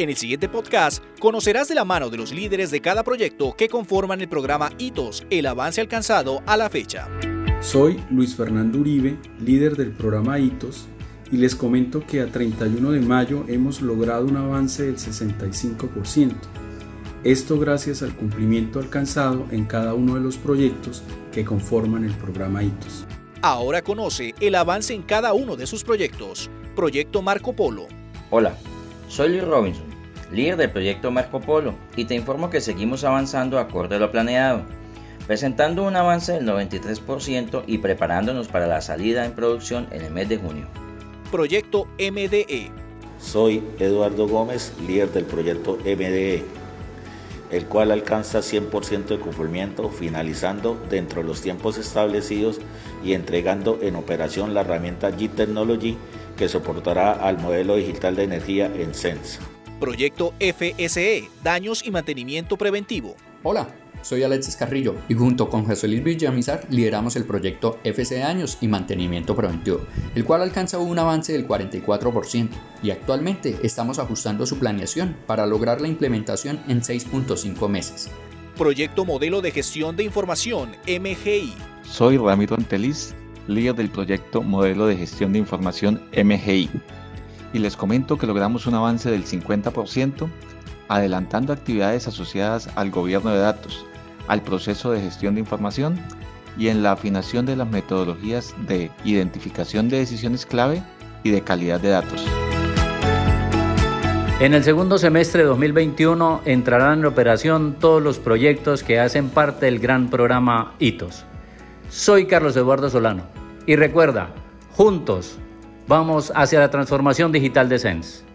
En el siguiente podcast conocerás de la mano de los líderes de cada proyecto que conforman el programa Hitos, el avance alcanzado a la fecha. Soy Luis Fernando Uribe, líder del programa Hitos, y les comento que a 31 de mayo hemos logrado un avance del 65%. Esto gracias al cumplimiento alcanzado en cada uno de los proyectos que conforman el programa Hitos. Ahora conoce el avance en cada uno de sus proyectos. Proyecto Marco Polo. Hola, soy Luis Robinson, líder del proyecto Marco Polo, y te informo que seguimos avanzando acorde a lo planeado, presentando un avance del 93% y preparándonos para la salida en producción en el mes de junio. Proyecto MDE. Soy Eduardo Gómez, líder del proyecto MDE, el cual alcanza 100% de cumplimiento, finalizando dentro de los tiempos establecidos y entregando en operación la herramienta G-Technology que soportará al modelo digital de energía en Sense. Proyecto FSE, daños y mantenimiento preventivo. Hola, soy Alexis Carrillo y junto con José Luis Villamizar lideramos el proyecto FSE Daños y Mantenimiento Preventivo, el cual alcanza un avance del 44% y actualmente estamos ajustando su planeación para lograr la implementación en 6.5 meses. Proyecto Modelo de Gestión de Información, MGI. Soy Ramiro Anteliz líder del proyecto Modelo de Gestión de Información MGI. Y les comento que logramos un avance del 50%, adelantando actividades asociadas al gobierno de datos, al proceso de gestión de información y en la afinación de las metodologías de identificación de decisiones clave y de calidad de datos. En el segundo semestre de 2021 entrarán en operación todos los proyectos que hacen parte del gran programa HITOS. Soy Carlos Eduardo Solano y recuerda, juntos vamos hacia la transformación digital de Sense.